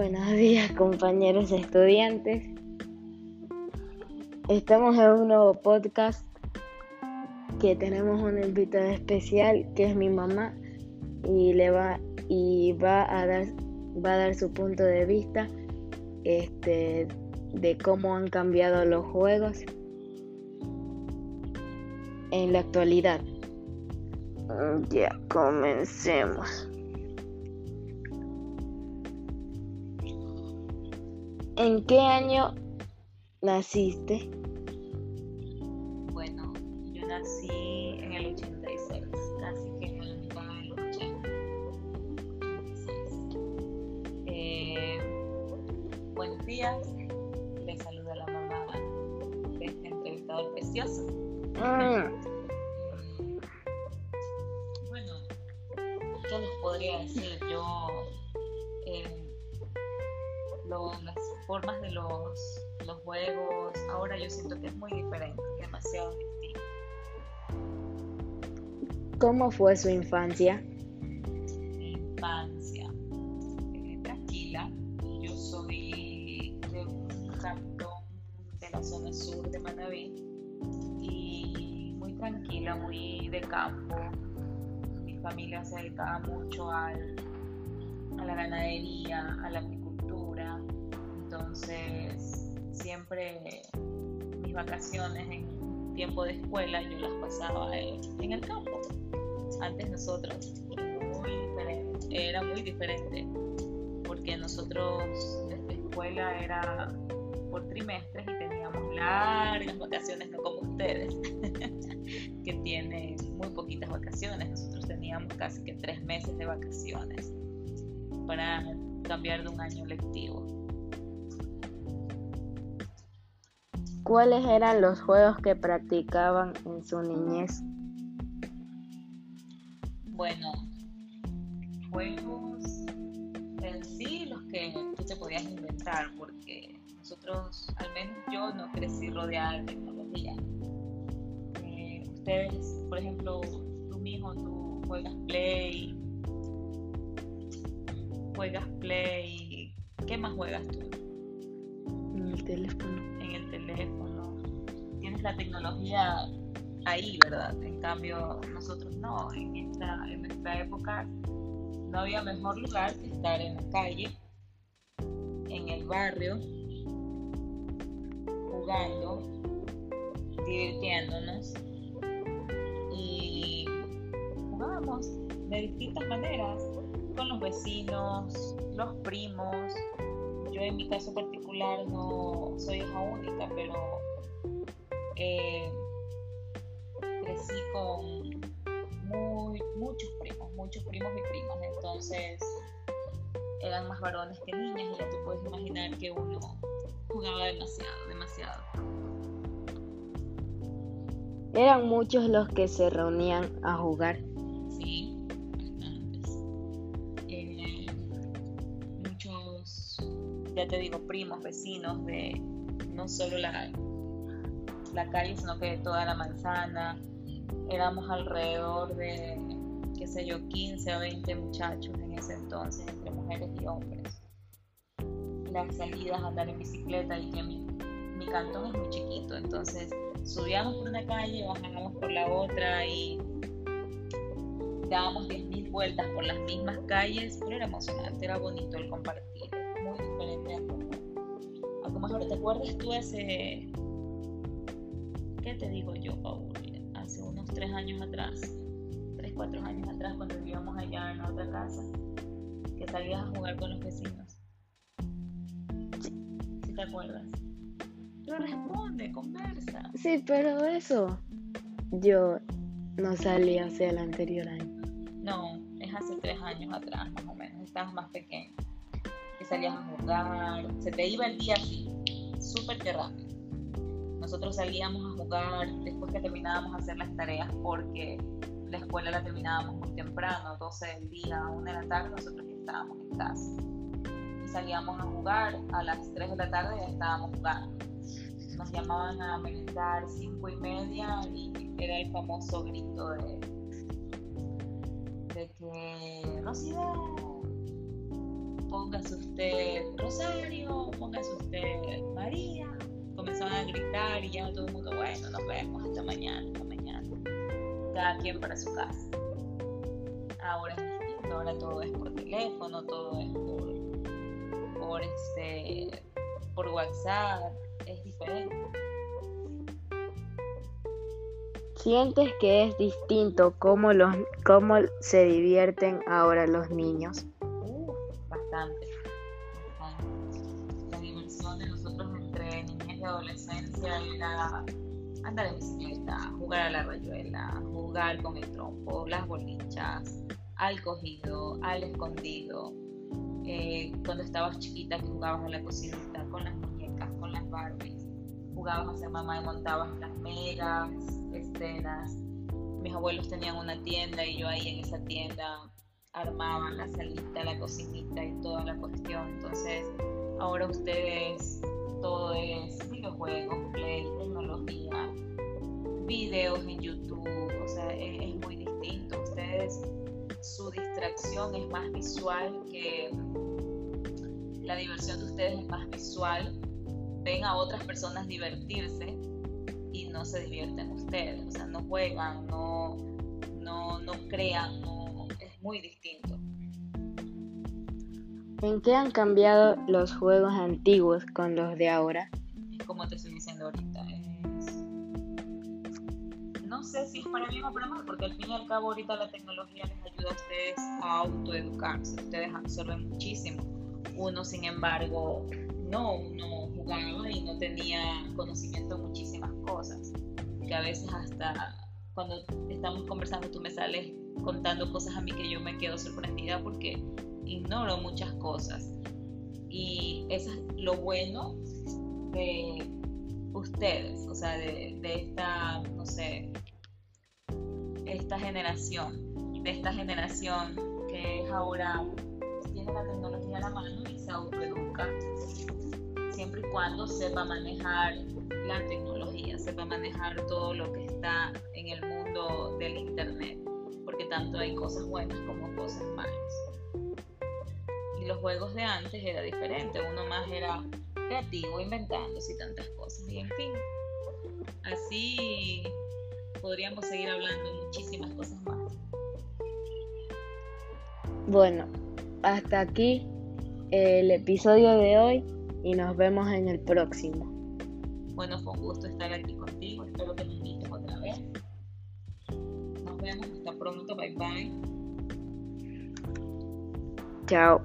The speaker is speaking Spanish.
Buenos días compañeros estudiantes. Estamos en un nuevo podcast que tenemos una invitada especial que es mi mamá y le va y va a dar va a dar su punto de vista este de cómo han cambiado los juegos en la actualidad. Ya comencemos. ¿En qué año naciste? Bueno, yo nací en el 86, casi que en la mitad del 80. Eh, buenos días, les saluda la mamá de este entrevistador precioso. Mm. bueno, ¿qué les podría decir yo? Eh, las formas de los, los juegos, ahora yo siento que es muy diferente, demasiado distinto. ¿Cómo fue su infancia? infancia, eh, tranquila. Yo soy de un cantón de la zona sur de Manaví y muy tranquila, muy de campo. Mi familia se dedicaba mucho al, a la ganadería, a la. Entonces, siempre mis vacaciones en tiempo de escuela yo las pasaba en, el campo. Antes nosotros, era muy diferente, porque nosotros desde escuela era por trimestres y teníamos largas vacaciones, no como ustedes, que tienen muy poquitas vacaciones. Nosotros teníamos casi que tres meses de vacaciones para cambiar de un año lectivo. ¿Cuáles eran los juegos que practicaban en su niñez? Bueno, juegos en sí los que tú te podías inventar, porque nosotros, al menos yo, no crecí rodeada de tecnología. Eh, ustedes, por ejemplo, tú mismo, tú juegas Play, juegas Play, ¿qué más juegas tú? En el teléfono teléfono, tienes la tecnología ahí, ¿verdad? En cambio, nosotros no, en, esta, en nuestra época no había mejor lugar que estar en la calle, en el barrio, jugando, divirtiéndonos. Y jugábamos de distintas maneras con los vecinos, los primos, en mi caso particular no soy hija única, pero eh, crecí con muchos primos, muchos primos y primas, entonces eran más varones que niñas y ya tú puedes imaginar que uno jugaba demasiado, demasiado. Eran muchos los que se reunían a jugar. Ya te digo, primos, vecinos de no solo la, la calle, sino que de toda la manzana. Éramos alrededor de, qué sé yo, 15 o 20 muchachos en ese entonces, entre mujeres y hombres. Las salidas a andar en bicicleta y que mi, mi cantón es muy chiquito, entonces subíamos por una calle, bajábamos por la otra y dábamos 10.000 vueltas por las mismas calles, pero era emocionante, era bonito el compartir mejor te acuerdas tú ese, ¿qué te digo yo, Paul? Hace unos tres años atrás, tres, cuatro años atrás, cuando vivíamos allá en la otra casa, que salías a jugar con los vecinos. ¿Sí te acuerdas? Pero responde, conversa. Sí, pero eso yo no salí hace el anterior año. No, es hace tres años atrás, más o menos. Estabas más pequeño que salías a jugar, se te iba el día así, súper que rápido. Nosotros salíamos a jugar después que terminábamos a hacer las tareas porque la escuela la terminábamos muy temprano, 12 del día, 1 de la tarde, nosotros estábamos en casa. Y salíamos a jugar, a las 3 de la tarde ya estábamos jugando. Nos llamaban a merendar 5 y media y era el famoso grito de, de que Rosida póngase usted Rosario, póngase usted María. Comenzaban a gritar y ya todo el mundo, bueno, nos vemos hasta mañana, hasta mañana. Cada quien para su casa. Ahora es distinto, ahora todo es por teléfono, todo es por, por, este, por WhatsApp, es diferente. ¿Sientes que es distinto cómo, los, cómo se divierten ahora los niños? Bastante, La diversión de nosotros entre niñez y adolescencia era andar en bicicleta, jugar a la rayuela, jugar con el trompo, las bolichas, al cogido, al escondido. Eh, cuando estabas chiquita que jugabas a la cocinita con las muñecas, con las Barbies, jugabas a ser mamá y montabas las megas escenas. Mis abuelos tenían una tienda y yo ahí en esa tienda armaba la salita, la cocinita y toda la cuestión. Entonces, ahora ustedes todo es videojuegos, play, tecnología, videos en YouTube, o sea, es, es muy distinto. Ustedes, su distracción es más visual que la diversión de ustedes es más visual. Ven a otras personas divertirse y no se divierten ustedes, o sea, no juegan, no, no, no crean, no, muy distinto. ¿En qué han cambiado los juegos antiguos con los de ahora? Es como te estoy diciendo ahorita, no sé si es para bien o para mal, porque al fin y al cabo ahorita la tecnología les ayuda a ustedes a autoeducarse, ustedes absorben muchísimo. Uno, sin embargo, no, uno jugaba y no tenía conocimiento de muchísimas cosas, que a veces hasta cuando estamos conversando tú me sales contando cosas a mí que yo me quedo sorprendida porque ignoro muchas cosas. Y eso es lo bueno de ustedes, o sea, de, de esta, no sé, esta generación, de esta generación que es ahora tiene la tecnología a la mano y se autoeduca siempre y cuando sepa manejar la tecnología, sepa manejar todo lo que está en el mundo del Internet, porque tanto hay cosas buenas como cosas malas. Y los juegos de antes era diferente, uno más era creativo, inventándose y tantas cosas. Y en fin, así podríamos seguir hablando de muchísimas cosas más. Bueno, hasta aquí el episodio de hoy y nos vemos en el próximo. Bueno, fue un gusto estar aquí contigo. Espero que me invites otra vez. Nos vemos. Hasta pronto. Bye bye. Chao.